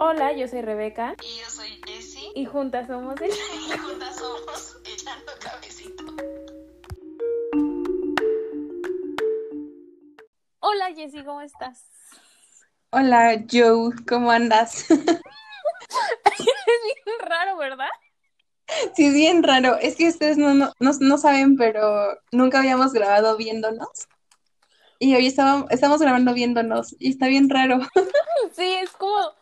Hola, yo soy Rebeca. Y yo soy Jessie. Y juntas somos el... Y juntas somos Echando Cabecito. Hola, Jessie, ¿cómo estás? Hola, Joe, ¿cómo andas? es bien raro, ¿verdad? Sí, es bien raro. Es que ustedes no, no, no, no saben, pero nunca habíamos grabado viéndonos. Y hoy estábamos, estamos grabando viéndonos y está bien raro. Sí, es como...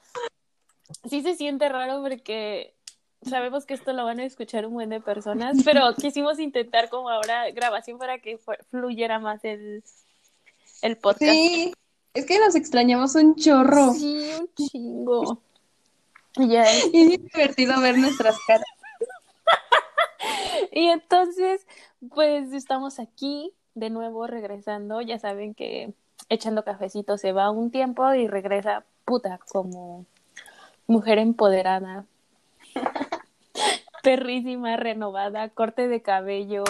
Sí se siente raro porque sabemos que esto lo van a escuchar un buen de personas, pero quisimos intentar como ahora grabación para que fluyera más el, el podcast. Sí, es que nos extrañamos un chorro. Sí, un chingo. Y es. Y es bien divertido ver nuestras caras. Y entonces, pues estamos aquí de nuevo regresando. Ya saben que echando cafecito se va un tiempo y regresa puta como mujer empoderada. Perrísima, renovada, corte de cabello.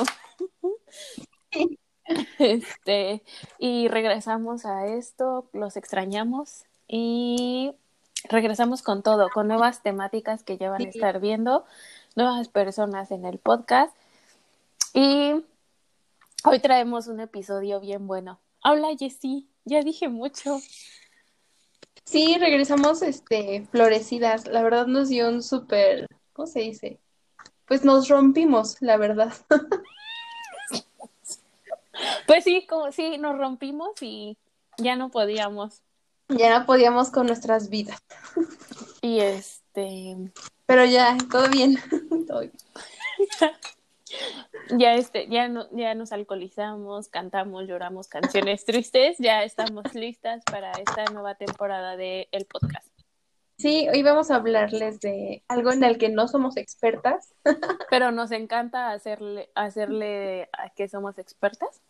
Este, y regresamos a esto, los extrañamos y regresamos con todo, con nuevas temáticas que ya van a estar viendo, nuevas personas en el podcast. Y hoy traemos un episodio bien bueno. Hola, Jessie, ya dije mucho. Sí, regresamos este, florecidas. La verdad nos dio un súper, ¿cómo se dice? Pues nos rompimos, la verdad. Pues sí, como sí, nos rompimos y ya no podíamos. Ya no podíamos con nuestras vidas. Y este, Pero ya, todo bien. Todo bien. ya este, ya no, ya nos alcoholizamos, cantamos, lloramos canciones tristes, ya estamos listas para esta nueva temporada de el podcast. Sí, hoy vamos a hablarles de algo en el que no somos expertas. Pero nos encanta hacerle, hacerle a que somos expertas.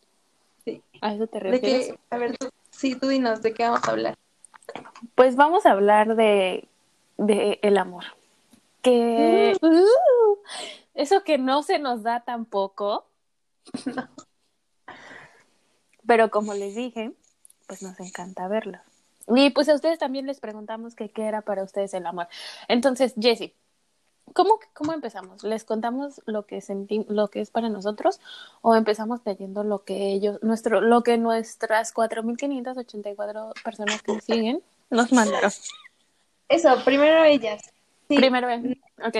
Sí. ¿A eso te De refieres? que, a ver, tú, sí, tú dinos, ¿de qué vamos a hablar? Pues vamos a hablar de, de el amor. Que uh, eso que no se nos da tampoco. Pero como les dije, pues nos encanta verlo. Y pues a ustedes también les preguntamos que qué era para ustedes el amor. Entonces, Jessie, ¿cómo, cómo empezamos? ¿Les contamos lo que lo que es para nosotros o empezamos leyendo lo que ellos, nuestro, lo que nuestras 4.584 personas que nos siguen nos mandaron? Eso, primero ellas. Sí. Primero, ven. ok.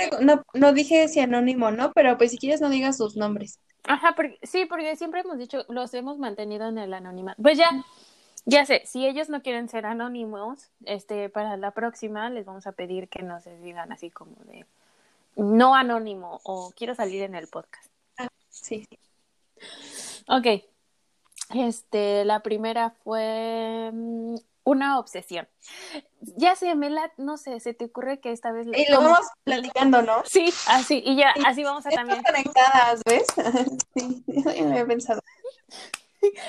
No, no, no dije si anónimo no, pero pues si quieres no digas sus nombres. Ajá, porque, sí, porque siempre hemos dicho, los hemos mantenido en el anonimato. Pues ya, ya sé, si ellos no quieren ser anónimos, este, para la próxima les vamos a pedir que nos digan así como de no anónimo o quiero salir en el podcast. Sí, sí. Ok. Este, la primera fue mm, una obsesión. Ya sé, Mela, no sé, se te ocurre que esta vez le- Y lo vamos platicando, ¿no? Sí, así, y ya, Sí. así vamos a también. Estamos conectadas, ¿ves? Sí, eso ya me había pensado.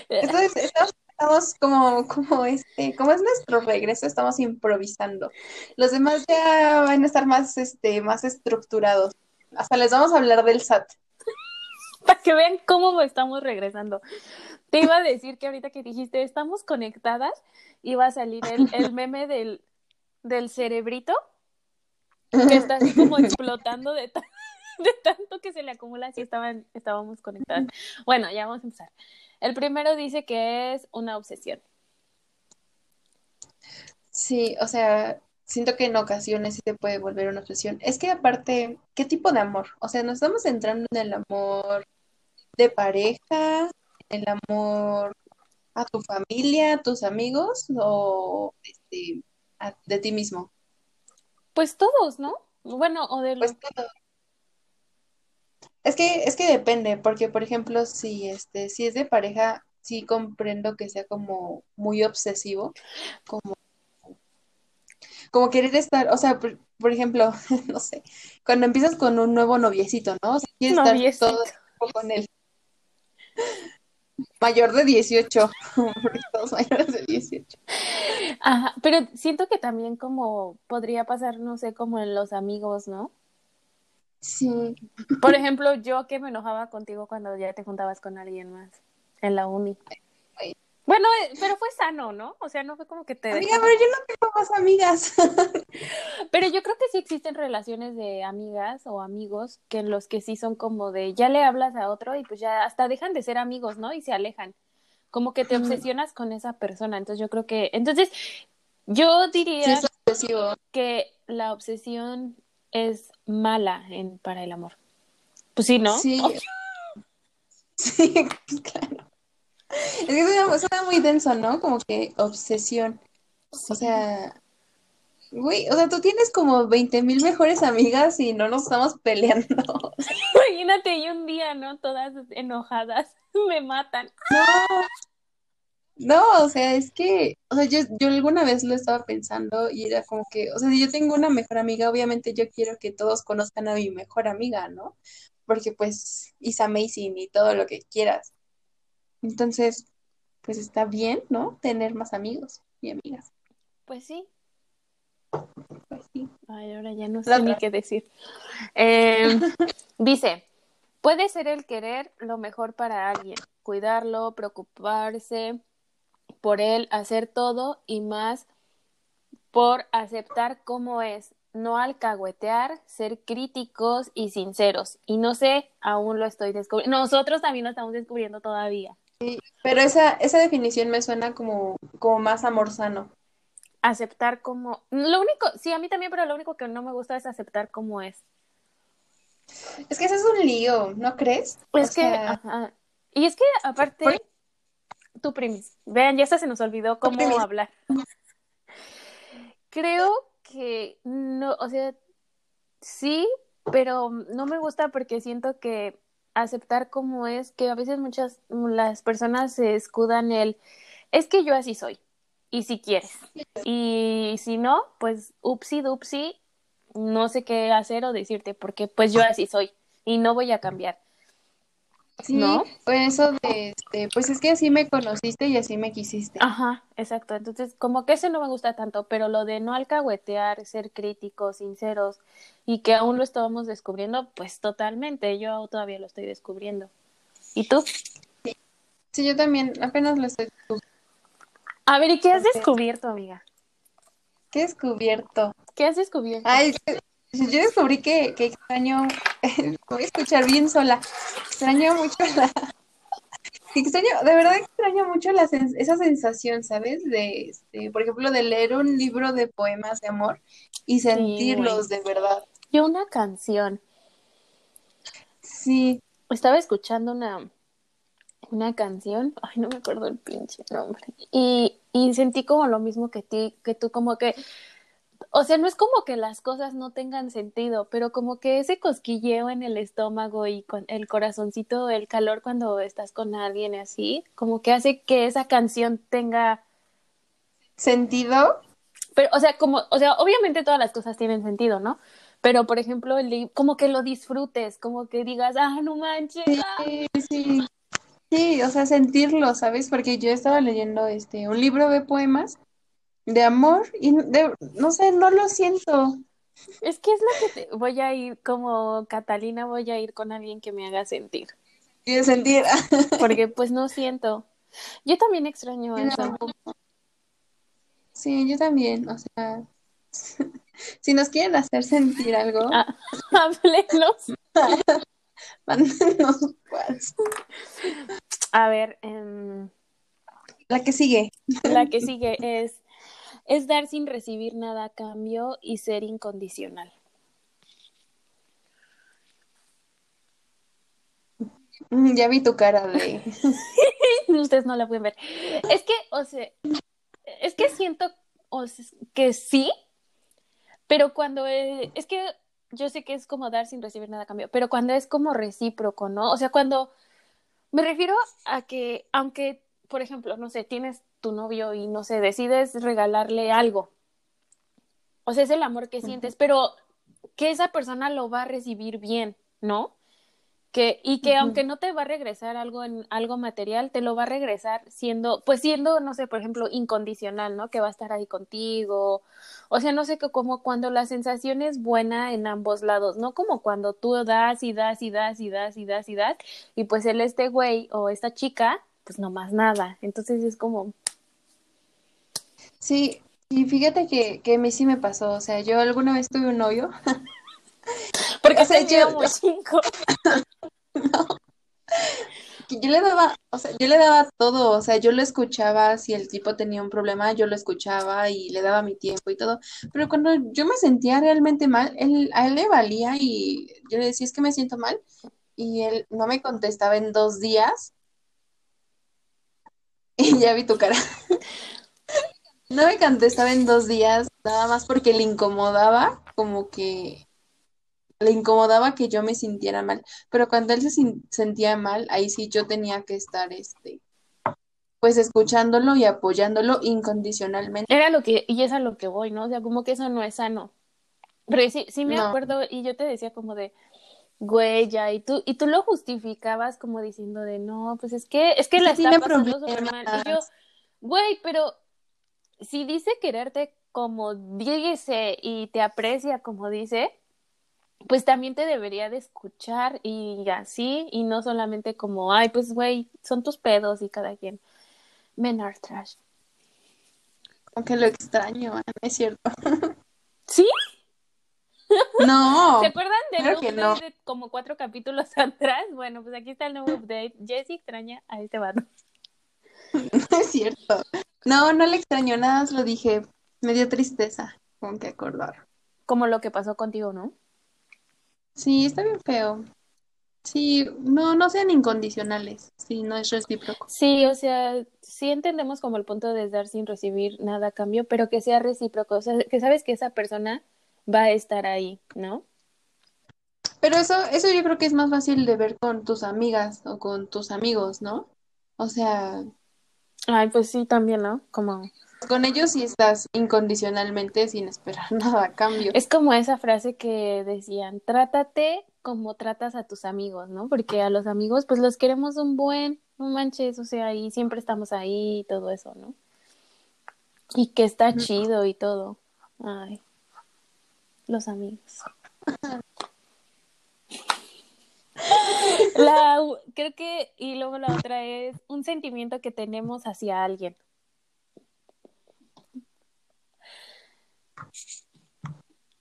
Entonces, estamos, estamos como, como este, como es nuestro regreso, estamos improvisando. Los demás ya van a estar más, este, más estructurados. Hasta les vamos a hablar del SAT. para que vean cómo estamos regresando. Te iba a decir que ahorita que dijiste estamos conectadas, iba a salir el, el meme del, del cerebrito que está así como explotando de, de tanto que se le acumula si estaban, estábamos conectadas. Bueno, ya vamos a empezar. El primero dice que es una obsesión. Sí, o sea, siento que en ocasiones sí te puede volver una obsesión. Es que aparte, ¿qué tipo de amor? O sea, nos estamos entrando en el amor de pareja, el amor a tu familia, a tus amigos o este, a- de ti mismo. Pues todos, ¿no? Bueno, o de Pues todo. Es que, es que depende, porque por ejemplo, si este, si es de pareja, sí comprendo que sea como muy obsesivo, como, como querer estar, o sea, por, por ejemplo, no sé, cuando empiezas con un nuevo noviecito, ¿no? O sea, quieres estar Noviecito. todo el tiempo con él. Mayor de 18, porque todos mayores de 18. Ajá, pero siento que también como podría pasar, no sé, como en los amigos, ¿no? Sí, Por ejemplo, yo que me enojaba contigo cuando ya te juntabas con alguien más en la uni. Bueno, eh, pero fue sano, ¿no? O sea, no fue como que te... Amiga, dejó- pero yo no tengo más amigas. Pero yo creo que sí existen relaciones de amigas o amigos que en los que sí son como de ya le hablas a otro y pues ya hasta dejan de ser amigos, ¿no? Y se alejan. Como que te obsesionas con esa persona. Entonces yo creo que, entonces yo diría Sí, es que la obsesión es mala en, para el amor. Pues sí, ¿no? Sí. Sí, claro. Es que suena, suena muy denso, ¿no? Como que obsesión. O sea, güey, o sea, tú tienes como 20 mil mejores amigas y no nos estamos peleando. Imagínate, y un día, ¿no? Todas enojadas me matan. No, o sea, es que, o sea, yo, yo alguna vez lo estaba pensando y era como que, o sea, si yo tengo una mejor amiga, obviamente yo quiero que todos conozcan a mi mejor amiga, ¿no? Porque pues is amazing y todo lo que quieras. Entonces, pues está bien, ¿no? Tener más amigos y amigas. Pues sí. Pues sí. Ay, ahora ya no sé ni qué decir. Eh, dice, puede ser el querer lo mejor para alguien, cuidarlo, preocuparse por él, hacer todo y más por aceptar cómo es, no alcahuetear, ser críticos y sinceros. Y no sé, aún lo estoy descubriendo. Nosotros también lo estamos descubriendo todavía. Pero esa, esa definición me suena como, como más amor sano. Aceptar como... Lo único, sí, a mí también, pero lo único que no me gusta es aceptar cómo es. Es que ese es un lío, ¿no crees? Es O que, sea, ajá. Y es que aparte, Por- tu primis, vean, ya hasta se nos olvidó cómo hablar. Creo que no, o sea, sí, pero no me gusta porque siento que aceptar como es, que a veces muchas, las personas se escudan el, es que yo así soy, y si quieres, y si no, pues upsi dupsi, no sé qué hacer o decirte, porque pues yo así soy, y no voy a cambiar. Sí, ¿no? pues eso de, este, pues es que así me conociste y así me quisiste. Ajá, exacto. Entonces, como que ese no me gusta tanto, pero lo de no alcahuetear, ser críticos, sinceros y que aún lo estábamos descubriendo, pues totalmente. Yo todavía lo estoy descubriendo. ¿Y tú? Sí, yo también apenas lo estoy. A ver, ¿y qué has descubierto, amiga? ¿Qué he descubierto? ¿Qué has descubierto? Ay, yo descubrí que, que extraño, voy a escuchar bien sola, extraño mucho la, extraño, de verdad extraño mucho la, sens- esa sensación, ¿sabes? De, este, por ejemplo, de leer un libro de poemas de amor y sentirlos de verdad. Yo una canción. Sí, Estaba escuchando una, una canción, ay, no me acuerdo el pinche nombre, y, y sentí como lo mismo que ti, que tú, como que, o sea, no es como que las cosas no tengan sentido, pero como que ese cosquilleo en el estómago y con el corazoncito, el calor cuando estás con alguien así, como que hace que esa canción tenga, sentido, pero, o sea, como, o sea, obviamente todas las cosas tienen sentido, ¿no? Pero, por ejemplo, el como que lo disfrutes, como que digas, ah, no manches, ah". sí, sí, sí, o sea, sentirlo, ¿sabes? Porque yo estaba leyendo este, un libro de poemas de amor y de- no sé, no lo siento. Es que es lo que te- voy a ir como Catalina, voy a ir con alguien que me haga sentir, sentir. porque pues no siento. Yo también extraño eso. Sí, yo también, o sea, si nos quieren hacer sentir algo, Ah, háblenos. mándenos WhatsApp. A ver, em, La que sigue. la que sigue es, es dar sin recibir nada a cambio y ser incondicional. Mm, Ya vi tu cara de... Ustedes no la pueden ver. Es que, o sea, es que siento o sea, que sí, pero cuando eh, es que yo sé que es como dar sin recibir nada a cambio, pero cuando es como recíproco, ¿no? O sea, cuando me refiero a que, aunque, por ejemplo, no sé, tienes tu novio y no sé, decides regalarle algo, o sea, es el amor que sientes, pero que esa persona lo va a recibir bien, ¿no? Que, y que aunque no te va a regresar algo en algo material, te lo va a regresar siendo, pues siendo, no sé, por ejemplo, incondicional, ¿no? Que va a estar ahí contigo. O sea, no sé, que como cuando la sensación es buena en ambos lados, no como cuando tú das y das y das y das y das y das, y pues él, este güey o esta chica, pues no más nada. Entonces es como, Sí, y fíjate que, que a mí sí me pasó, o sea, yo alguna vez tuve un novio, porque O sea, yo- cinco. que yo le daba, o sea, yo le daba todo, o sea, yo lo escuchaba, si el tipo tenía un problema, yo lo escuchaba y le daba mi tiempo y todo, pero cuando yo me sentía realmente mal, él, a él le valía y yo le decía, es que me siento mal, y él no me contestaba en dos días, y ya vi tu cara. No me contestaba en dos días, nada más porque le incomodaba, como que le incomodaba que yo me sintiera mal. Pero cuando él se sentía mal, ahí sí yo tenía que estar, este, pues escuchándolo y apoyándolo incondicionalmente. Era lo que, y es a lo que voy, ¿no? O sea, como que eso no es sano. Pero sí, sí me No. acuerdo, y yo te decía como de, güey, ya, y tú, y tú lo justificabas como diciendo de, no, pues es que, es que la que está pasando súper mal. Y yo, güey, pero si dice quererte como dice y te aprecia como dice, pues también te debería de escuchar y así, y no solamente como, ay, pues güey, son tus pedos y cada quien. Men are trash. Aunque lo extraño, ¿eh? ¿no es cierto? ¿Sí? No, ¿Se acuerdan del claro que update no. de como cuatro capítulos atrás? Bueno, pues aquí está el nuevo update. Jessie extraña a este vato. no es cierto. No, no le extraño, nada lo dije. Me dio tristeza con que acordar. Como lo que pasó contigo, ¿no? Sí, está bien feo. Sí, no, no sean incondicionales. Sí, no es recíproco. Sí, o sea, sí entendemos como el punto de dar sin recibir nada a cambio, pero que sea recíproco, o sea, que sabes que esa persona va a estar ahí, ¿no? Pero eso, eso yo creo que es más fácil de ver con tus amigas o con tus amigos, ¿no? O sea, Ay, pues sí, también, ¿no? Como con ellos sí estás incondicionalmente sin esperar nada a cambio. es como esa frase que decían, trátate como tratas a tus amigos, ¿no? Porque a los amigos pues los queremos un buen, no manches, o sea, y siempre estamos ahí y todo eso, ¿no? Y que está chido y todo. Ay, los amigos. La, creo que, y luego la otra es un sentimiento que tenemos hacia alguien.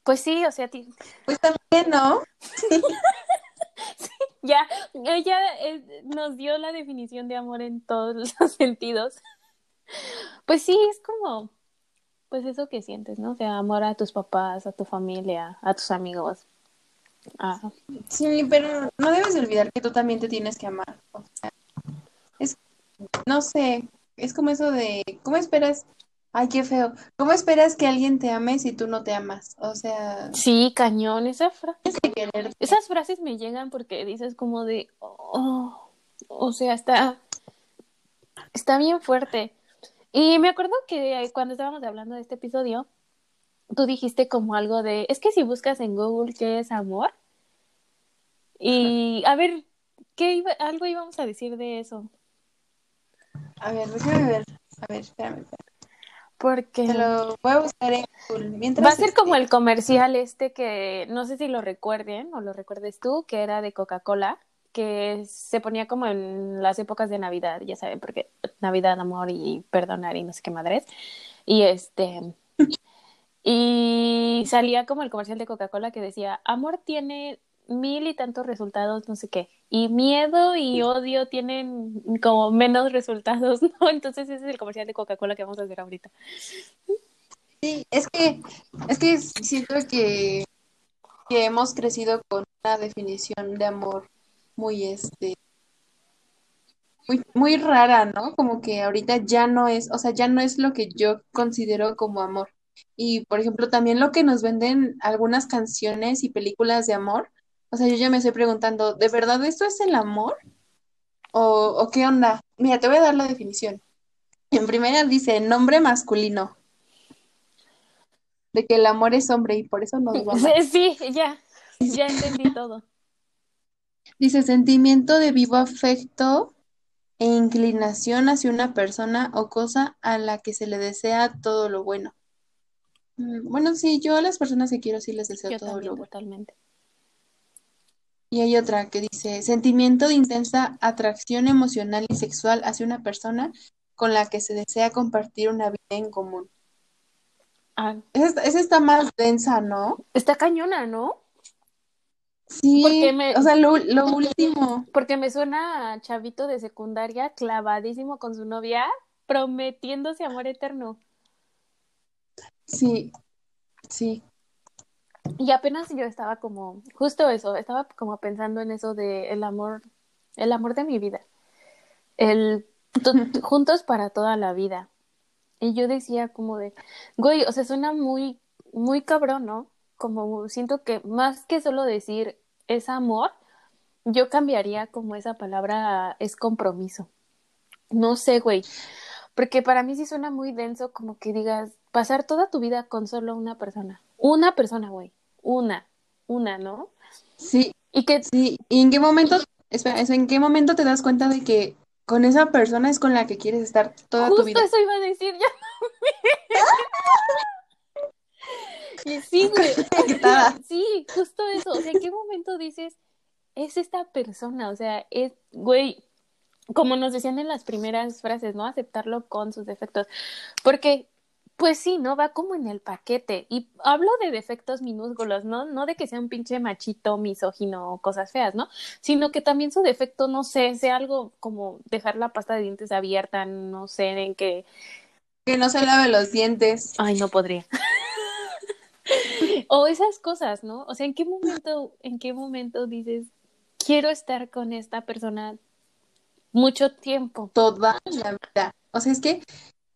Pues sí, o sea, ti- Pues también, ¿no? ya, ella eh, nos dio la definición de amor en todos los sentidos. Pues sí, es como, pues eso que sientes, ¿no? O sea, amor a tus papás, a tu familia, a tus amigos. Ah, Sí, pero no debes de olvidar que tú también te tienes que amar. O sea, es, no sé, es como eso de, ¿cómo esperas? Ay, qué feo. ¿Cómo esperas que alguien te ame si tú no te amas? O sea, sí, cañón, esa fra- tienes que querer. esas frases me llegan porque dices como de, oh, o sea, está, está bien fuerte. Y me acuerdo que cuando estábamos hablando de este episodio, tú dijiste como algo de, es que si buscas en Google qué es amor, y a ver, ¿qué iba, algo íbamos a decir de eso? A ver, déjame ver. A ver, espérame, espérame. Porque Te lo voy a buscar en Google. Mientras, va a ser este, como el comercial este que no sé si lo recuerden o lo recuerdes tú, que era de Coca-Cola, que se ponía como en las épocas de Navidad, ya saben, porque Navidad, amor y perdonar y no sé qué madres. Y este y salía como el comercial de Coca-Cola que decía, amor tiene mil y tantos resultados, no sé qué. Y miedo y odio tienen como menos resultados, ¿no? Entonces ese es el comercial de Coca-Cola que vamos a hacer ahorita. Sí, es que, es que siento que, que hemos crecido con una definición de amor muy, este, muy, muy rara, ¿no? Como que ahorita ya no es, o sea, ya no es lo que yo considero como amor. Y, por ejemplo, también lo que nos venden algunas canciones y películas de amor, o sea, yo ya me estoy preguntando, ¿de verdad esto es el amor? ¿O, o qué onda? Mira, te voy a dar la definición. En primera dice nombre masculino de que el amor es hombre y por eso nos va mal. Sí, sí, ya, ya entendí todo. Dice sentimiento de vivo afecto e inclinación hacia una persona o cosa a la que se le desea todo lo bueno. Mm, Bueno, sí, yo a las personas que quiero sí les deseo Yo todo también, lo bueno. totalmente. Y hay otra que dice, sentimiento de intensa atracción emocional y sexual hacia una persona con la que se desea compartir una vida en común. Ah, Esa, esa está más densa, ¿no? está cañona, ¿no? Sí, Porque me- o sea, lo, lo último. Porque me suena a chavito de secundaria clavadísimo con su novia, prometiéndose amor eterno. Sí, sí. Y apenas yo estaba como, justo eso, estaba como pensando en eso de el amor, el amor de mi vida. El juntos para toda la vida. Y yo decía como de, güey, o sea, suena muy, muy cabrón, ¿no? Como siento que más que solo decir es amor, yo cambiaría como esa palabra a es compromiso. No sé, güey. Porque para mí sí suena muy denso como que digas pasar toda tu vida con solo una persona. Una persona, güey. Una. Una, ¿no? Sí, Y que sí. ¿Y en qué momento, espera, en qué momento te das cuenta de que con esa persona es con la que quieres estar toda tu justo vida? eso iba a decir ya. Y sí, güey. Sí, justo eso. O sea, ¿en qué momento dices es esta persona? O sea, es, güey, como nos decían en las primeras frases, ¿no? Aceptarlo con sus defectos. Porque, pues sí, ¿no? Va como en el paquete. Y hablo de defectos minúsculos, ¿no? No de que sea un pinche machito, misógino o cosas feas, ¿no? Sino que también su defecto, no sé, sea algo como dejar la pasta de dientes abierta, no sé, en que Que no se lave los dientes. Ay, no podría. o esas cosas, ¿no? O sea, ¿en qué momento, en qué momento dices, quiero estar con esta persona mucho tiempo? toda la vida. O sea, es que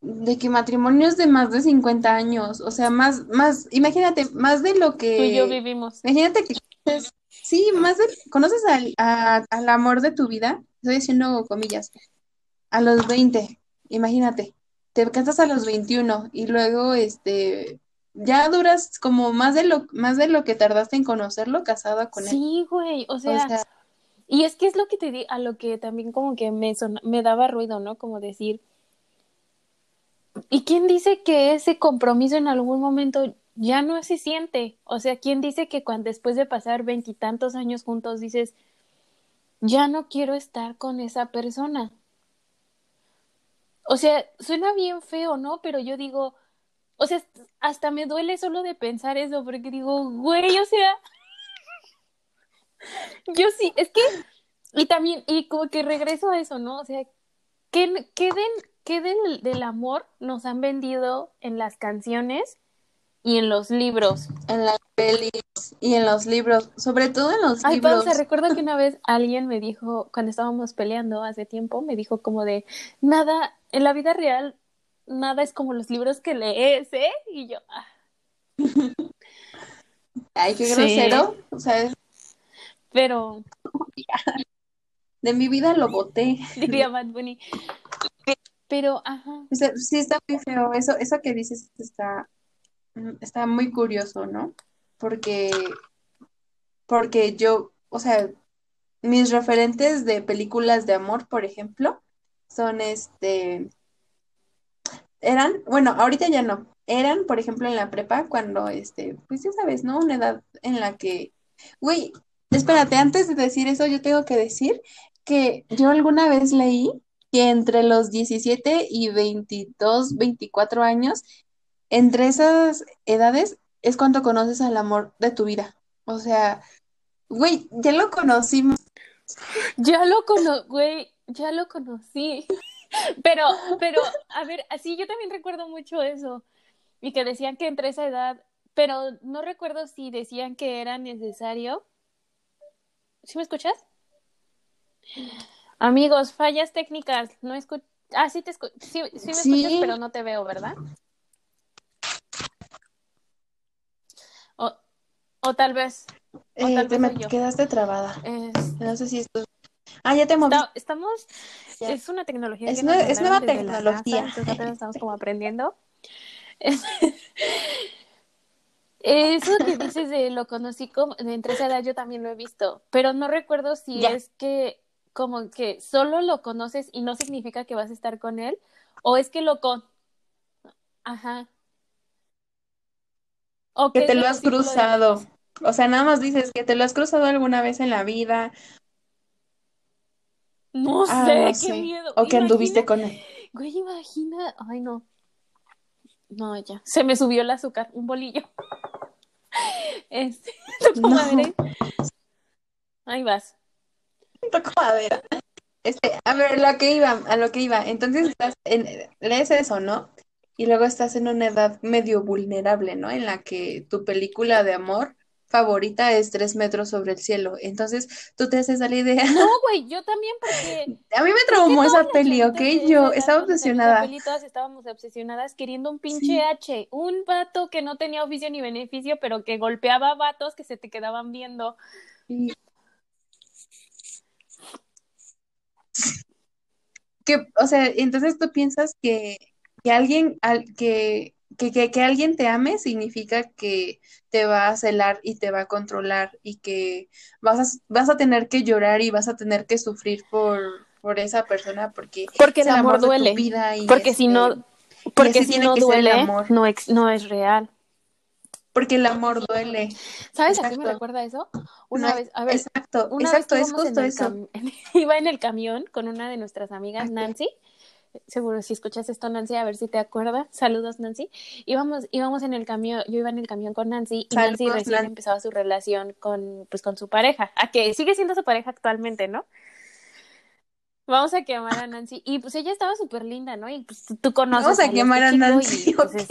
de que matrimonios de más de 50 años, o sea, más, más, imagínate, más de lo Tú y yo que, vivimos. imagínate que sí, más de, conoces al, a- al amor de tu vida, estoy haciendo comillas, a los 20, imagínate, te casas a los 21 y luego, este, ya duras como más de lo, más de lo que tardaste en conocerlo casada con él. Sí, güey, o sea, y es que es lo que te di, a lo que también como que me sona- me daba ruido, ¿no? Como decir, ¿y quién dice que ese compromiso en algún momento ya no se siente? O sea, ¿quién dice que cuando después de pasar veintitantos años juntos dices, ya no quiero estar con esa persona? O sea, suena bien feo, ¿no? Pero yo digo, o sea, hasta me duele solo de pensar eso, porque digo, güey, o sea, yo sí, es que, y también, y como que regreso a eso, ¿no? O sea, ¿qué, qué, del, qué del, del amor nos han vendido en las canciones y en los libros? en las pelis y en los libros, sobre todo en los Ay, libros. pausa, recuerdo que una vez alguien me dijo, cuando estábamos peleando hace tiempo, me dijo como de, nada, en la vida real, nada es como los libros que lees, ¿eh? Y yo, ah, Ay, qué Sí. grosero. O sea, pero, de mi vida lo boté. diría Bad Bunny. Pero, ajá, O sea, sí está muy feo. Eso, eso que dices está, mm, está muy curioso, ¿no? Porque, porque yo, o sea, mis referentes de películas de amor, por ejemplo, son este, eran, bueno, ahorita ya no, eran, por ejemplo, en la prepa, cuando, este, pues ya sabes, ¿no? Una edad en la que, güey, espérate, antes de decir eso, yo tengo que decir que yo alguna vez leí que entre los 17 y 22, 24 años, entre esas edades es cuando conoces al amor de tu vida. O sea, güey, ya lo conocimos. ya lo cono, güey, ya lo conocí. Pero, pero, a ver, así yo también recuerdo mucho eso. Y que decían que entre esa edad, pero no recuerdo si decían que era necesario. ¿Sí me escuchas? Amigos, fallas técnicas, no escucho. Ah, sí te escucho. Sí, sí me Sí. escuchas, pero no te veo, ¿verdad? O, o tal vez. O Eh, tal te vez me quedaste trabada. es- No sé si esto. Ah, ya te moví. Estamos, Ya. es una tecnología Es que nueva tecnología. entonces apenas estamos como aprendiendo. Eso que dices de lo conocí como entre esa edad yo también lo he visto, pero no recuerdo si Ya. es que como que solo lo conoces y no significa que vas a estar con él o es que lo con Ajá. O Que te lo has de cruzado. O sea, nada más dices que te lo has cruzado alguna vez en la vida. No Ah, sé, no qué sé. miedo. O que anduviste con él. Güey, imagina. Ay, no. No, ya. Se me subió el azúcar, un bolillo. Este, tu No. comadre. Ahí vas. Toco madera. Este, a ver, lo que iba, a lo que iba. Entonces estás en, lees eso, ¿no? Y luego estás en una edad medio vulnerable, ¿no? En la que tu película de amor favorita es Tres metros sobre el cielo. Entonces tú te haces la idea. No, güey, yo también porque A mí me traumó esa peli, ¿ok? Yo estaba obsesionada. peli, todas estábamos obsesionadas queriendo un pinche Sí. H, un vato que no tenía oficio ni beneficio, pero que golpeaba vatos que se te quedaban viendo. Y- Que, o sea, entonces tú piensas que, que alguien, al- que, que, que, que alguien te ame significa que te va a celar y te va a controlar y que vas a, vas a tener que llorar y vas a tener que sufrir por, por esa persona porque Porque el amor duele. y Porque si no, porque si no duele, amor. no, ex- no es real. porque el amor duele. ¿Sabes a qué me Exacto. recuerda eso? Una No, vez, a ver, exacto, una exacto, vez es justo eso. iba en el camión con una de nuestras amigas. Nancy. Seguro si escuchas esto, Nancy, a ver si te acuerdas. Saludos, Nancy. Íbamos, íbamos en el camión, yo iba en el camión con Nancy y Nancy recién Nancy. empezaba su relación con, pues, con su pareja, a que sigue siendo su pareja actualmente, ¿no? Vamos a quemar a Nancy. Y pues ella estaba súper linda, ¿no? Y pues tú- conoces Vamos a quemar a Nancy, y, pues, es,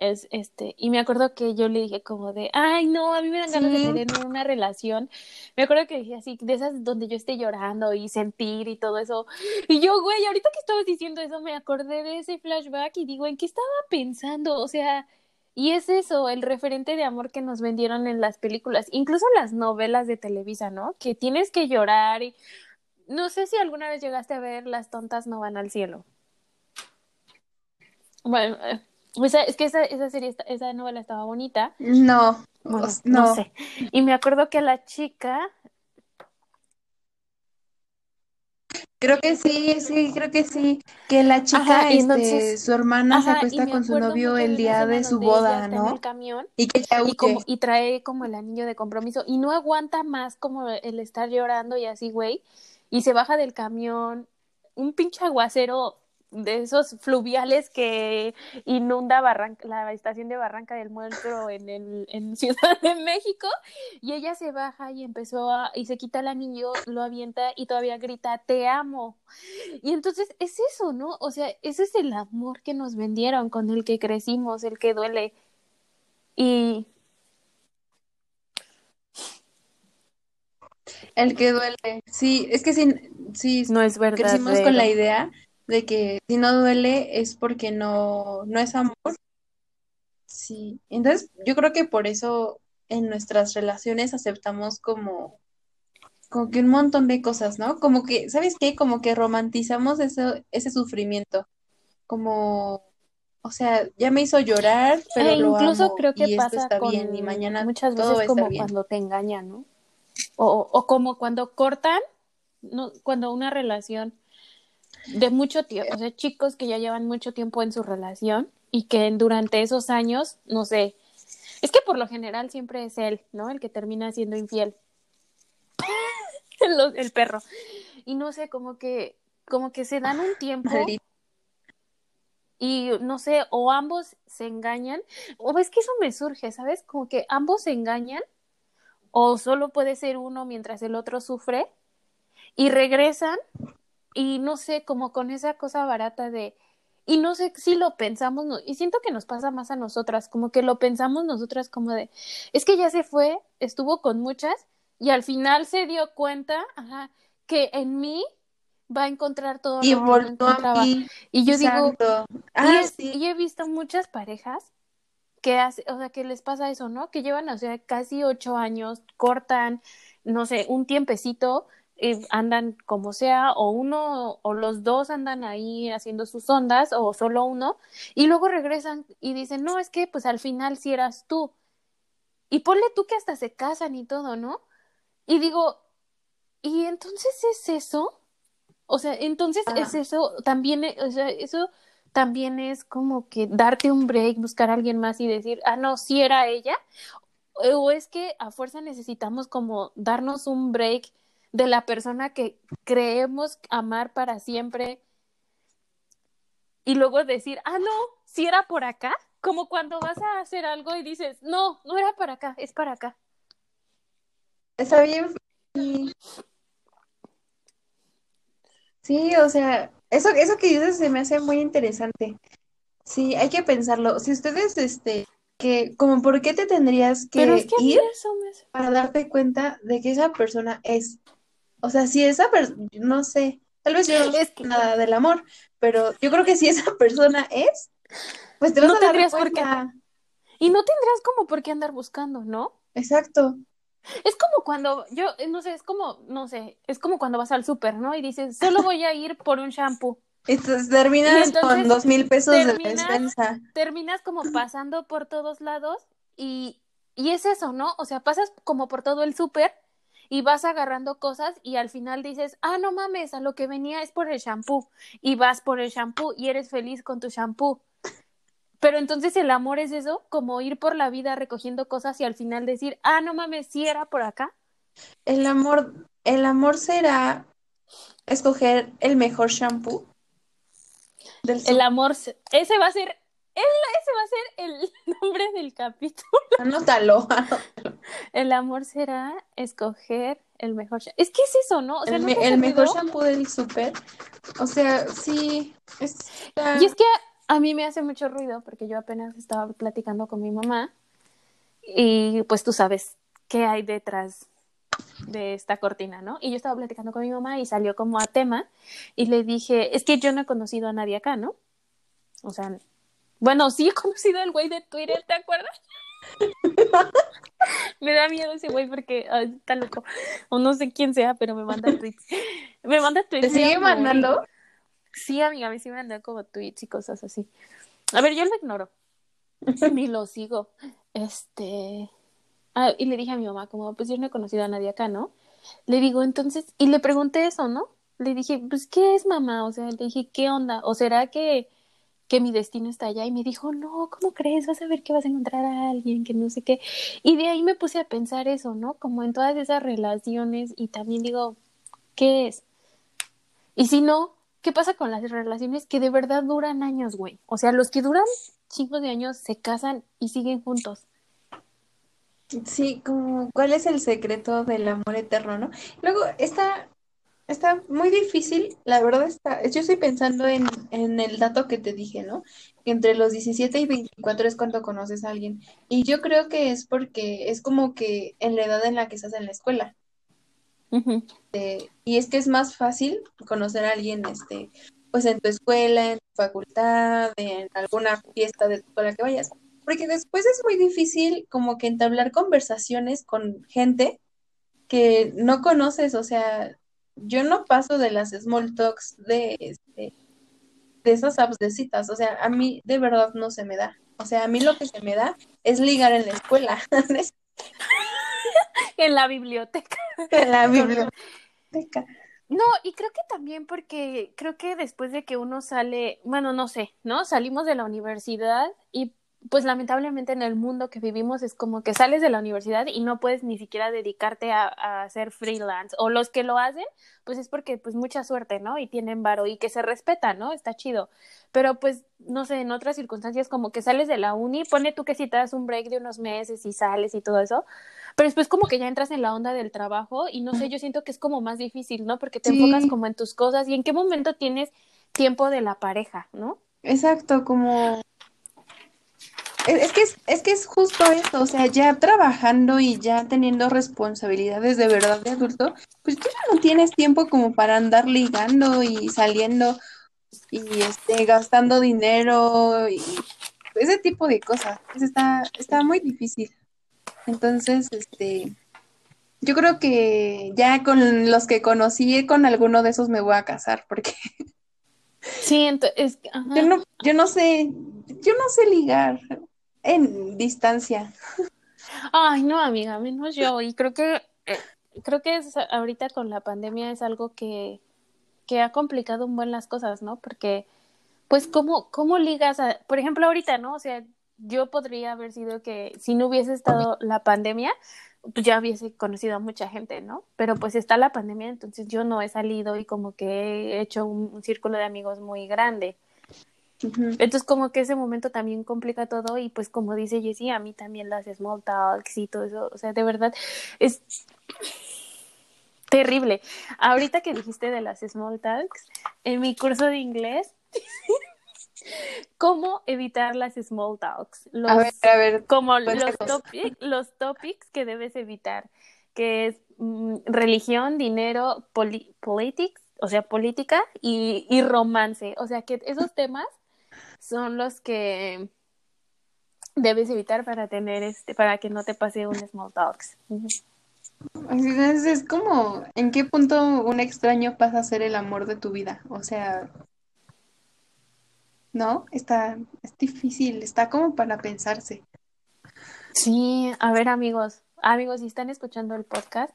es, este, y me acuerdo que yo le dije como de, ay, no, a mí me dan ganas de tener una relación. Me acuerdo que dije así, de esas donde yo esté llorando y sentir y todo eso. Y yo, güey, ahorita que estabas diciendo eso, me acordé de ese flashback y digo, ¿en qué estaba pensando? O sea, y es eso, el referente de amor que nos vendieron en las películas, incluso las novelas de Televisa, ¿no? Que tienes que llorar y no sé si alguna vez llegaste a ver Las tontas no van al cielo. Bueno, eh, o sea, es que esa, esa serie, esa novela estaba bonita. No, Bueno, no. no. sé. Y me acuerdo que la chica, Creo que sí, sí, creo que sí. Que la chica, Ajá, este, entonces- su hermana se ajá, acuesta con su novio el día de su boda, está en ¿no? el camión Y que ella y como y trae como el anillo de compromiso y no aguanta más como el estar llorando y así, güey, y se baja del camión, un pinche aguacero de esos fluviales que inunda Barranca, la estación de Barranca del Muerto en el en Ciudad de México y ella se baja y empezó a y se quita el anillo, lo avienta y todavía grita te amo. Y entonces es eso, ¿no? O sea, ese es el amor que nos vendieron, con el que crecimos, el que duele. Y El que duele. Sí, es que sí, sí, no es verdad. crecimos con la idea de que si no duele es porque no, no es amor. Sí. Entonces, yo creo que por eso en nuestras relaciones aceptamos como, como que un montón de cosas, ¿no? Como que, ¿sabes qué? Como que romantizamos eso, ese sufrimiento. Como, o sea, ya me hizo llorar, pero E lo incluso amo creo que y esto pasa está con bien y mañana muchas todo veces como bien. cuando te engañan, ¿no? O, o como cuando cortan, no, cuando una relación de mucho tiempo, o sea, chicos que ya llevan mucho tiempo en su relación y que durante esos años, no sé, es que por lo general siempre es él, ¿no? El que termina siendo infiel. El perro. Y no sé, como que, como que se dan un tiempo y no sé, o ambos se engañan, o es que eso me surge, ¿sabes? Como que ambos se engañan, o solo puede ser uno mientras el otro sufre, y regresan, y no sé, como con esa cosa barata de, y no sé si lo pensamos, no- y siento que nos pasa más a nosotras, como que lo pensamos nosotras como de, es que ya se fue, estuvo con muchas, y al final se dio cuenta, ajá, que en mí va a encontrar todo Y lo que volvió a encontraba. mí. Y yo digo, Exacto. y, Ah, sí. y he visto muchas parejas que hace, o sea, que les pasa eso, ¿no? Que llevan, o sea, casi ocho años, cortan, no sé, un tiempecito, andan como sea, o uno o los dos andan ahí haciendo sus ondas, o solo uno, y luego regresan y dicen, no, es que pues al final sí eras tú. Y ponle tú que hasta se casan y todo, ¿no? Y digo, ¿y entonces es eso? O sea, entonces Ah. es eso, también, eh, o sea, eso también es como que darte un break, buscar a alguien más y decir, ah, no, sí era ella. o es que a fuerza necesitamos como darnos un break de la persona que creemos amar para siempre y luego decir, ah, no, si era por acá, como cuando vas a hacer algo y dices, no, no era para acá, es para acá. Está bien. Sí, o sea, eso, eso que dices se me hace muy interesante. Sí, hay que pensarlo. Si ustedes, este, que, como, ¿por qué te tendrías Pero que es que ir eso me hace- para darte cuenta de que esa persona es? O sea, si esa persona, no sé, tal vez yo no sé Es que nada del amor, pero yo creo que si esa persona es, pues te vas no a dar tendrías por qué. cuenta. Y no tendrías como por qué andar buscando, ¿no? Exacto. Es como cuando, yo, eh, no sé, es como, no sé, es como cuando vas al súper, ¿no? Y dices, solo voy a ir por un shampoo. Entonces terminas entonces con dos mil pesos de despensa. Terminas como pasando por todos lados y, y es eso, ¿no? O sea, pasas como por todo el súper y vas agarrando cosas y al final dices, ah, no mames, a lo que venía es por el shampoo. Y vas por el shampoo y eres feliz con tu shampoo. Pero entonces el amor es eso, como ir por la vida recogiendo cosas y al final decir, ah, no mames, sí era por acá. El amor, el amor será escoger el mejor shampoo del El amor, se- ese va a ser, el- ese va a ser el nombre del capítulo. Anótalo. El amor será escoger el mejor. sha- Es que es eso, ¿no? O sea, El, ¿no me- te hace el mejor shampoo del súper. O sea, sí. Y es que a mí me hace mucho ruido porque yo apenas estaba platicando con mi mamá y pues tú sabes qué hay detrás de esta cortina, ¿no? Y yo estaba platicando con mi mamá y salió como a tema y le dije, es que yo no he conocido a nadie acá, ¿no? O sea, bueno, sí he conocido al güey de Twitter, ¿te acuerdas? me da miedo ese güey porque ay, está loco. O no sé quién sea, pero me manda tweets. Me manda tweets. ¿Te sigue mandando? Sí, amiga, a mí sí me mandan como tweets y cosas así. A ver, yo lo ignoro. Ni lo sigo. Este. Ah, y le dije a mi mamá, como, pues yo no he conocido a nadie acá, ¿no? Le digo, entonces, y le pregunté eso, ¿no? Le dije, pues, ¿qué es mamá? O sea, le dije, ¿qué onda? ¿O será que, que mi destino está allá? Y me dijo, no, ¿cómo crees? Vas a ver que vas a encontrar a alguien, que no sé qué. Y de ahí me puse a pensar eso, ¿no? Como en todas esas relaciones y también digo, ¿qué es? Y si no, ¿qué pasa con las relaciones que de verdad duran años, güey? O sea, los que duran chingos de años se casan y siguen juntos. Sí, como, ¿cuál es el secreto del amor eterno, no? Luego, está, está muy difícil, la verdad está, yo estoy pensando en, en el dato que te dije, ¿no? Que entre los 17 y 24 es cuando conoces a alguien. Y yo creo que es porque es como que en la edad en la que estás en la escuela. Ujú. Y es que es más fácil conocer a alguien, este, pues en tu escuela, en tu facultad, en alguna fiesta de tu escuela que vayas. Porque después es muy difícil como que entablar conversaciones con gente que no conoces. O sea, yo no paso de las small talks de, este, de esas apps de citas. O sea, a mí de verdad no se me da. O sea, a mí lo que se me da es ligar en la escuela, En la biblioteca. en la biblioteca. No, y creo que también porque creo que después de que uno sale, bueno, no sé, ¿no? Salimos de la universidad y pues lamentablemente en el mundo que vivimos es como que sales de la universidad y no puedes ni siquiera dedicarte a, a hacer freelance. O los que lo hacen, pues es porque pues mucha suerte, ¿no? Y tienen varo y que se respeta, ¿no? Está chido. Pero pues, no sé, en otras circunstancias como que sales de la uni, pone tú que si te das un break de unos meses y sales y todo eso, pero después como que ya entras en la onda del trabajo y no sé, yo siento que es como más difícil, ¿no? Porque te Sí. enfocas como en tus cosas y en qué momento tienes tiempo de la pareja, ¿no? Exacto, como es, que es, es que es justo eso, o sea, ya trabajando y ya teniendo responsabilidades de verdad de adulto, pues tú ya no tienes tiempo como para andar ligando y saliendo y este gastando dinero y ese tipo de cosas. Pues está, está muy difícil. Entonces, este, yo creo que ya con los que conocí, con alguno de esos me voy a casar, porque Sí, entonces, yo no, yo no sé, yo no sé ligar en distancia. Ay, no, amiga, menos yo. Y creo que, eh, creo que ahorita con la pandemia es algo que, que ha complicado un buen las cosas, ¿no? Porque, pues, ¿cómo, cómo ligas a, por ejemplo, ahorita, ¿no? O sea, yo podría haber sido que si no hubiese estado la pandemia, ya hubiese conocido a mucha gente, ¿no? Pero pues está la pandemia, entonces yo no he salido y como que he hecho un círculo de amigos muy grande. Entonces como que ese momento también complica todo y pues como dice Jessie, a mí también las small talks y todo eso, o sea, de verdad es terrible. Ahorita que dijiste de las small talks, en mi curso de inglés, ¿cómo evitar las small talks? Los, A ver, a ver, como los, cuéntanos. topi- los topics que debes evitar, que es mm, religión, dinero, poli- politics, o sea, política y, y romance. O sea, que esos temas son los que debes evitar para tener este, para que no te pase un small talks. Ujú. Es, es como, ¿en qué punto un extraño pasa a ser el amor de tu vida? O sea, ¿no? Está, es difícil, está como para pensarse. Sí, a ver amigos, amigos, si están escuchando el podcast,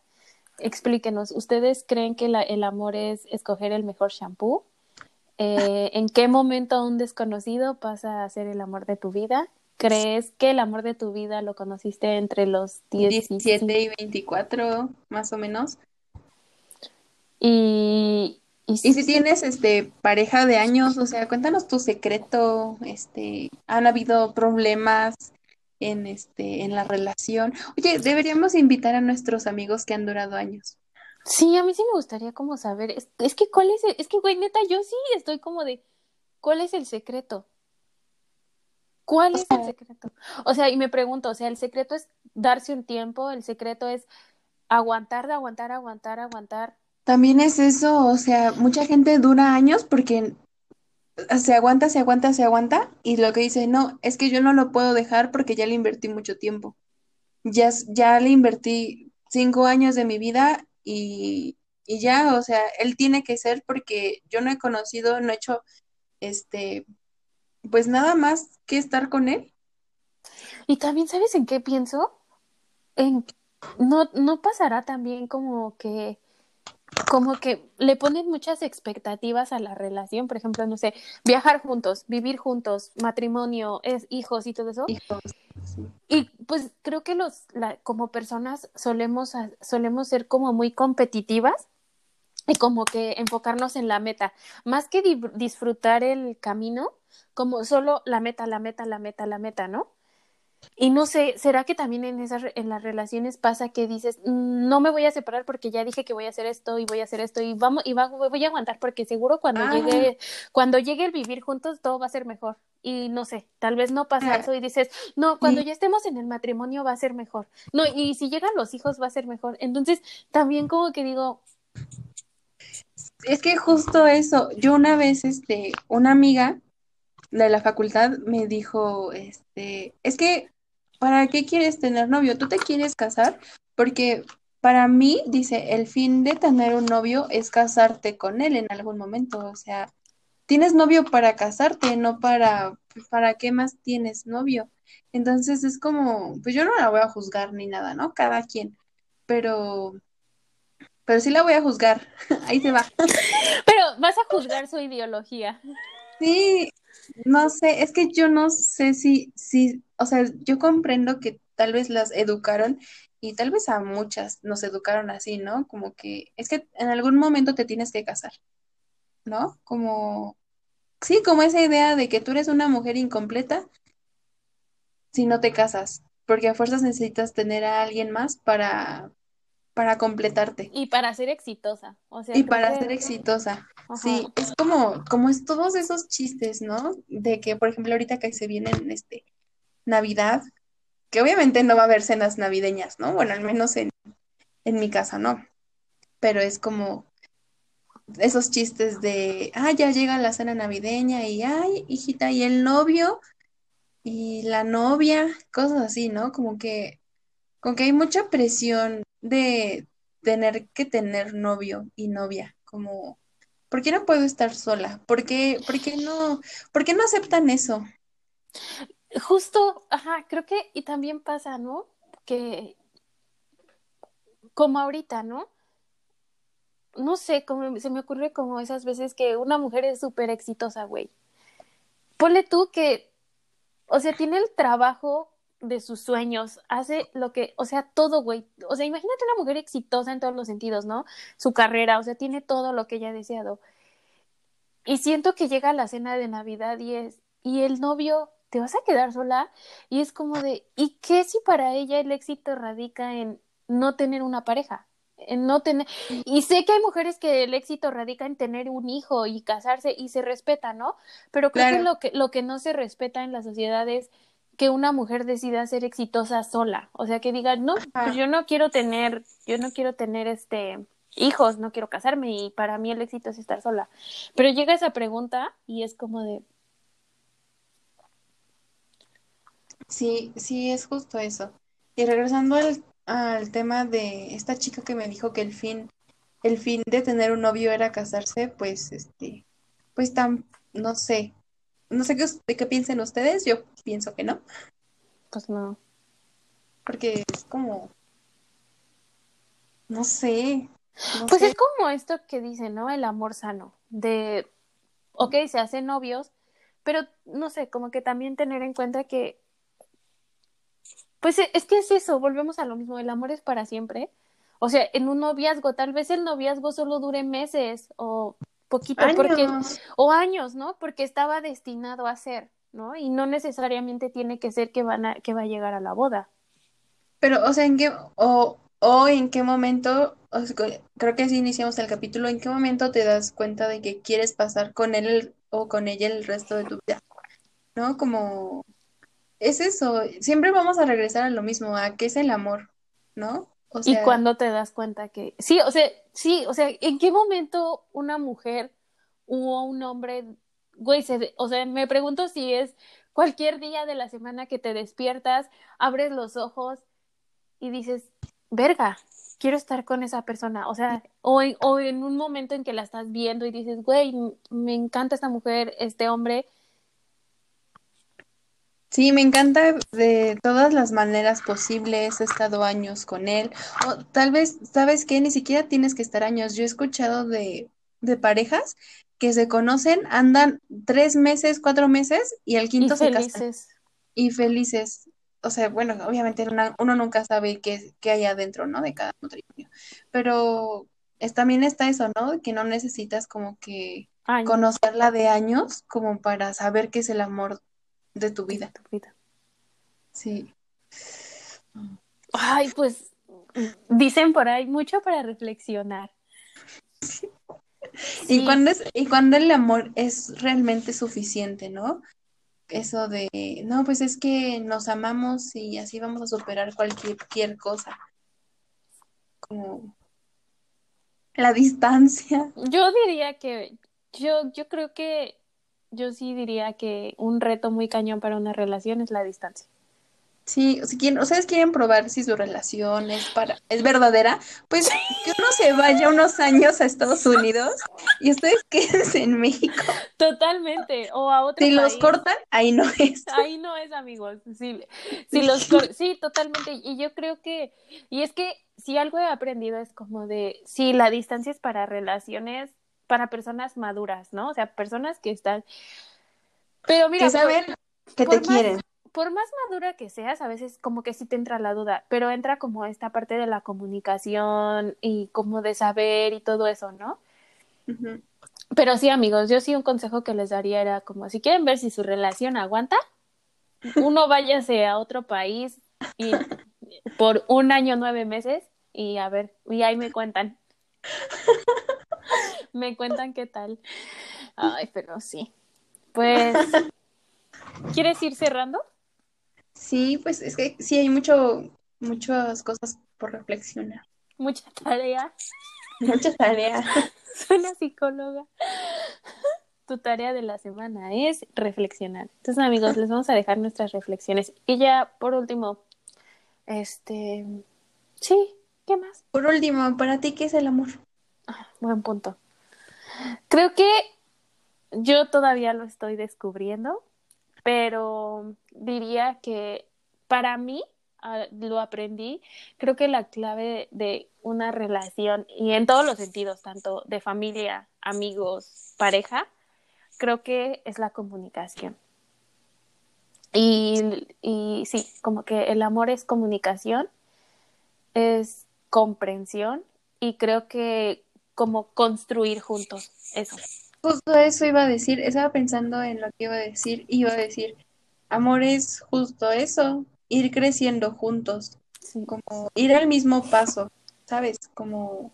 explíquenos, ¿ustedes creen que la- el amor es escoger el mejor shampoo? Eh, ¿En qué momento un desconocido pasa a ser el amor de tu vida? ¿Crees que el amor de tu vida lo conociste entre los 17 17 y 24, más o menos. y, y, Y si tienes este pareja de años, o sea, cuéntanos tu secreto, este, ¿han habido problemas en este en la relación? Oye, deberíamos invitar a nuestros amigos que han durado años. Sí, a mí sí me gustaría como saber, es, es que cuál es, el- es que güey, neta, yo sí estoy como de, ¿cuál es el secreto? ¿Cuál es el secreto? O sea, y me pregunto, o sea, el secreto es darse un tiempo, el secreto es aguantar, aguantar, aguantar, aguantar. También es eso, o sea, mucha gente dura años porque se aguanta, se aguanta, se aguanta y lo que dice, no, es que yo no lo puedo dejar porque ya le invertí mucho tiempo. Ya, ya le invertí cinco años de mi vida y, y ya, o sea, él tiene que ser porque yo no he conocido, no he hecho, este, pues nada más que estar con él. Y también, ¿sabes en qué pienso? En, no, no pasará también como que, como que le ponen muchas expectativas a la relación, por ejemplo, no sé, viajar juntos, vivir juntos, matrimonio, es, hijos y todo eso. Hijos. sí. Y pues creo que los, la, como personas solemos, solemos ser como muy competitivas y como que enfocarnos en la meta, más que di- disfrutar el camino, como solo la meta, la meta, la meta, la meta, ¿no? Y no sé, ¿será que también en esas en las relaciones pasa que dices, "Mm, no me voy a separar porque ya dije que voy a hacer esto y voy a hacer esto y vamos y va- voy a aguantar porque seguro cuando Ah. llegue cuando llegue el vivir juntos todo va a ser mejor. Y no sé, tal vez no pasa eso y dices, "No, cuando ya estemos en el matrimonio va a ser mejor." No, y si llegan los hijos va a ser mejor. Entonces, también como que digo, Es que justo eso, yo una vez, este, una amiga de la facultad me dijo, este, es que, ¿para qué quieres tener novio? ¿Tú te quieres casar? Porque para mí, dice, el fin de tener un novio es casarte con él en algún momento, o sea, tienes novio para casarte, no para, ¿para qué más tienes novio? Entonces es como, pues yo no la voy a juzgar ni nada, ¿no? Cada quien, pero, pero sí la voy a juzgar, ahí se va. pero vas a juzgar su ideología. Sí, no sé, es que yo no sé si, si, o sea, yo comprendo que tal vez las educaron y tal vez a muchas nos educaron así, ¿no? Como que es que en algún momento te tienes que casar, ¿no? Como, sí, como esa idea de que tú eres una mujer incompleta si no te casas, porque a fuerzas necesitas tener a alguien más para, para completarte. Y para ser exitosa, o sea, Y para que- ser exitosa. Ajá. Sí, es como, como es todos esos chistes, ¿no? De que, por ejemplo, ahorita que se viene este Navidad, que obviamente no va a haber cenas navideñas, ¿no? Bueno, al menos en, en mi casa, ¿no? Pero es como esos chistes de, ah, ya llega la cena navideña y, ay, hijita, y el novio y la novia, cosas así, ¿no? Como que, como que hay mucha presión de tener que tener novio y novia, como, ¿por qué no puedo estar sola? ¿Por qué, por qué no, por qué no aceptan eso? Justo, ajá, creo que y también pasa, ¿no? Que como ahorita, ¿no? No sé, como se me ocurre como esas veces que una mujer es súper exitosa, güey. Ponle tú que o sea, tiene el trabajo de sus sueños, hace lo que, o sea, todo, güey. O sea, imagínate una mujer exitosa en todos los sentidos, ¿no? Su carrera, o sea, tiene todo lo que ella ha deseado. Y siento que llega la cena de Navidad y es, y el novio, ¿te vas a quedar sola? Y es como de, ¿y qué si para ella el éxito radica en no tener una pareja? En no tener, y sé que hay mujeres que el éxito radica en tener un hijo y casarse y se respeta, ¿no? Pero creo que Claro. lo que lo que no se respeta en la sociedad es que una mujer decida ser exitosa sola, o sea, que diga, no, pues yo no quiero tener, yo no quiero tener este hijos, no quiero casarme y para mí el éxito es estar sola. Pero llega esa pregunta y es como de, Sí, sí, es justo eso. Y regresando al, al tema de esta chica que me dijo que el fin, el fin de tener un novio era casarse, pues, este, pues tan, no sé, no sé qué, de qué piensen ustedes, yo pienso que no, pues no. porque es como, no sé, no Pues sé. es como esto que dicen, ¿no? El amor sano, de, ok, se hacen novios, pero no sé, como que también tener en cuenta que, pues es que es eso, volvemos a lo mismo, el amor es para siempre. O sea, en un noviazgo, tal vez el noviazgo solo dure meses o poquito, porque, Años. o años, ¿no? Porque estaba destinado a ser, ¿no? Y no necesariamente tiene que ser que van a, que va a llegar a la boda. Pero, o sea, ¿en qué, o, o en qué momento, o sea, co- creo que así iniciamos el capítulo, ¿en qué momento te das cuenta de que quieres pasar con él o con ella el resto de tu vida? ¿No? Como, es eso, siempre vamos a regresar a lo mismo, a qué es el amor, ¿no? O Y cuando te das cuenta que, sí, o sea, sí, o sea, ¿en qué momento una mujer o un hombre, güey, se, o sea, me pregunto si es cualquier día de la semana que te despiertas, abres los ojos y dices, verga, quiero estar con esa persona, o sea, o en, un momento en que la estás viendo y dices, güey, me encanta esta mujer, este hombre, Sí, me encanta de todas las maneras posibles, he estado años con él, o tal vez, ¿sabes qué? Ni siquiera tienes que estar años. Yo he escuchado de, de parejas que se conocen, andan tres meses, cuatro meses y al y quinto se casan felices. y felices. O sea, bueno, obviamente una- uno nunca sabe qué, qué hay adentro, ¿no? De cada matrimonio. Pero es, también está eso, ¿no? Que no necesitas como que conocerla de años como para saber qué es el amor de tu de vida. tu vida. Sí. Ay, pues dicen por ahí mucho para reflexionar. Y Sí, cuando es, y cuando el amor es realmente suficiente, ¿no? Eso de, no, pues es que nos amamos y así vamos a superar cualquier, cualquier cosa. Como la distancia. yo diría que, yo, yo creo que, yo sí diría que un reto muy cañón para una relación es la distancia. Sí, si quieren, ustedes quieren probar si su relación es para, es verdadera, pues que uno se vaya unos años a Estados Unidos y ustedes quédense en México. Totalmente, o a otro Si los cortan, ahí no es. Ahí no es, amigos. Sí, si los cor- sí, totalmente. Y yo creo que, y es que si algo he aprendido es como de, sí, la distancia es para relaciones, para personas maduras, ¿no? O sea, personas que están. Pero mira, Que por- saben que por te más- quieren. por más madura que seas, a veces como que sí te entra la duda, pero entra como esta parte de la comunicación y como de saber y todo eso, ¿no? Pero sí, amigos, yo sí un consejo que les daría era como si quieren ver si su relación aguanta, uno váyase a otro país y por un año nueve meses y a ver, y ahí me cuentan. Me cuentan qué tal. Ay, pero sí. Pues, ¿quieres ir cerrando? Sí, pues es que sí hay mucho, muchas cosas por reflexionar. Mucha tarea. Mucha tarea. Suena psicóloga. Tu tarea de la semana es reflexionar. Entonces, amigos, les vamos a dejar nuestras reflexiones. Y ya, por último, este, sí, ¿qué más? Por último, ¿para ti qué es el amor? Ah, buen punto. Creo que yo todavía lo estoy descubriendo, pero diría que para mí ah, lo aprendí. Creo que la clave de, una relación, y en todos los sentidos, tanto de familia, amigos, pareja, creo que es la comunicación. Y, y sí, como que el amor es comunicación, es comprensión y creo que como construir juntos, eso. Justo eso iba a decir, estaba pensando en lo que iba a decir, iba a decir, amor es justo eso, ir creciendo juntos, Sí. como ir al mismo paso, ¿sabes? Como,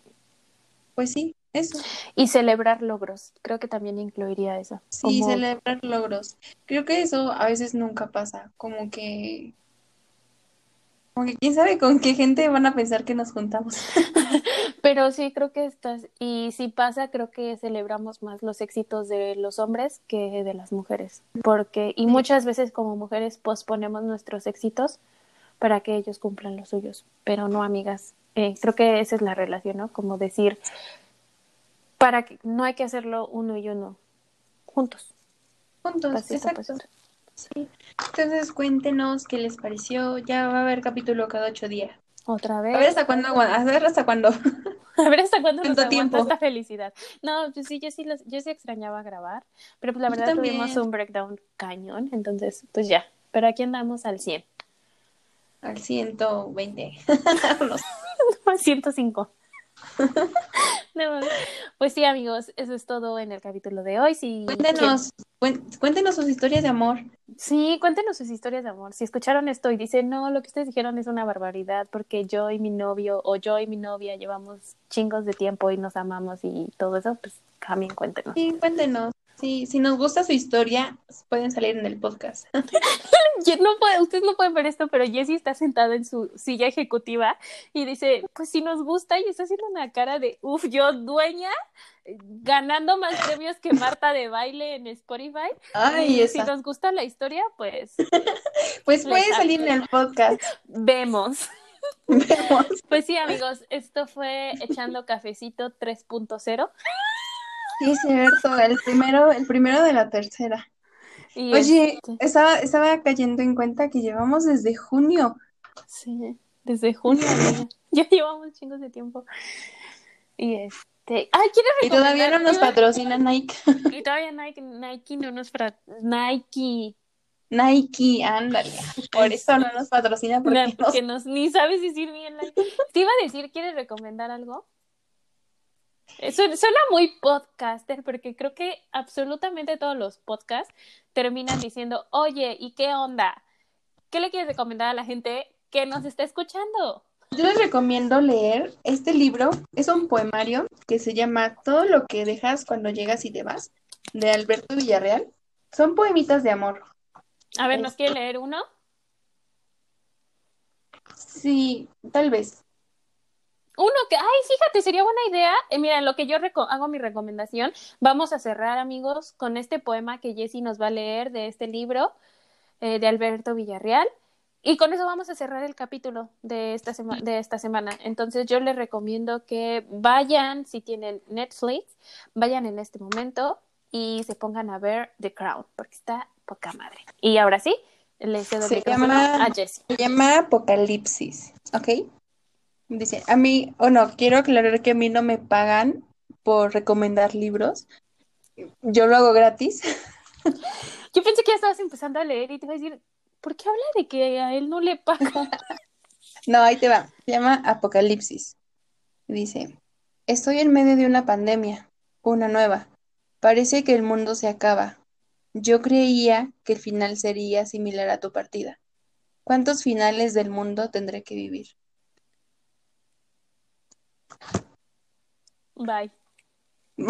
pues sí, eso. Y celebrar logros, creo que también incluiría eso. Sí, Como- celebrar logros. Creo que eso a veces nunca pasa, como que, como que quién sabe con qué gente van a pensar que nos juntamos. Pero sí, creo que estás, y si pasa, creo que celebramos más los éxitos de los hombres que de las mujeres, porque, y muchas veces como mujeres posponemos nuestros éxitos para que ellos cumplan los suyos, pero no, amigas, Eh, creo que esa es la relación, ¿no? Como decir, para que, no hay que hacerlo uno y uno, juntos, Juntos, pasito exacto. pasito. Sí. Entonces cuéntenos qué les pareció. Ya va a haber capítulo cada ocho días. Otra A ver vez, hasta cuándo, a ver hasta cuándo. a ver hasta cuándo nos ¿Cuánto aguanta tiempo? esta felicidad. No, pues sí, yo sí, los- yo sí extrañaba grabar, pero pues la verdad tuvimos un breakdown cañón, entonces pues ya, pero aquí andamos al 100, Al 120. No sé. al 105. No pues sí, amigos, eso es todo en el capítulo de hoy. Si Cuéntenos, cuéntenos sus historias de amor. sí, cuéntenos sus historias de amor. Si escucharon esto y dicen, no, lo que ustedes dijeron es una barbaridad porque yo y mi novio o yo y mi novia llevamos chingos de tiempo y nos amamos y todo eso, pues también cuéntenos. Sí, cuéntenos. Sí, si nos gusta su historia, pueden salir en el podcast. Ye- No puede, ustedes no pueden ver esto, pero Jessie está sentada en su silla ejecutiva y dice, pues si nos gusta, y está haciendo una cara de, uff, yo dueña, ganando más premios que Marta de baile en Spotify. Ay, y si esa. nos gusta la historia, pues Pues puede salir en el podcast. vemos. Vemos. Pues sí, amigos, esto fue Echando Cafecito 3.0. Sí, es cierto. El primero, el primero de la tercera. Y Oye, este, estaba, estaba cayendo en cuenta que llevamos desde junio. sí, desde junio, ya llevamos chingos de tiempo. Y este, ay, ¿quieres Y todavía no nos patrocina Nike. Y todavía Nike, Nike no nos Nike, Nike, ándale. Por eso no nos patrocina porque no, nos- porque nos, ni sabes decir bien Nike. Te iba a decir, ¿quieres recomendar algo? Eso suena muy podcaster, porque creo que absolutamente todos los podcasts terminan diciendo, oye, ¿y qué onda? ¿Qué le quieres recomendar a la gente que nos está escuchando? Yo les recomiendo leer este libro. Es un poemario que se llama Todo lo que dejas cuando llegas y te vas, de Alberto Villarreal. Son poemitas de amor. A ver, ¿nos quiere leer uno? Sí, tal vez. Uno que, ay, fíjate, sería buena idea. Eh, mira, lo que yo hago mi recomendación, vamos a cerrar, amigos, con este poema que Jessie nos va a leer de este libro eh, de Alberto Villarreal. Y con eso vamos a cerrar el capítulo de esta, sema- de esta semana. Entonces yo les recomiendo que vayan, si tienen Netflix, vayan en este momento y se pongan a ver The Crown, porque está poca madre. Y ahora sí, le cedo el Se llama- a Jessie. Se llama Apocalipsis, ¿ok? Dice, a mí, o no, quiero aclarar que a mí no me pagan por recomendar libros. Yo lo hago gratis. Yo pensé que ya estabas empezando a leer y te iba a decir, ¿por qué habla de que a él no le pagan? No, ahí te va. Se llama Apocalipsis. Dice, estoy en medio de una pandemia, una nueva. Parece que el mundo se acaba. Yo creía que el final sería similar a tu partida. ¿Cuántos finales del mundo tendré que vivir? Bye.